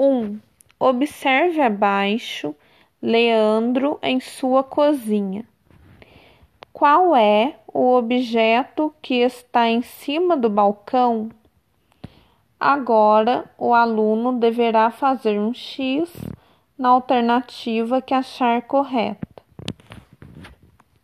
1. Observe abaixo Leandro em sua cozinha. Qual é o objeto que está em cima do balcão? Agora o aluno deverá fazer um X na alternativa que achar correta.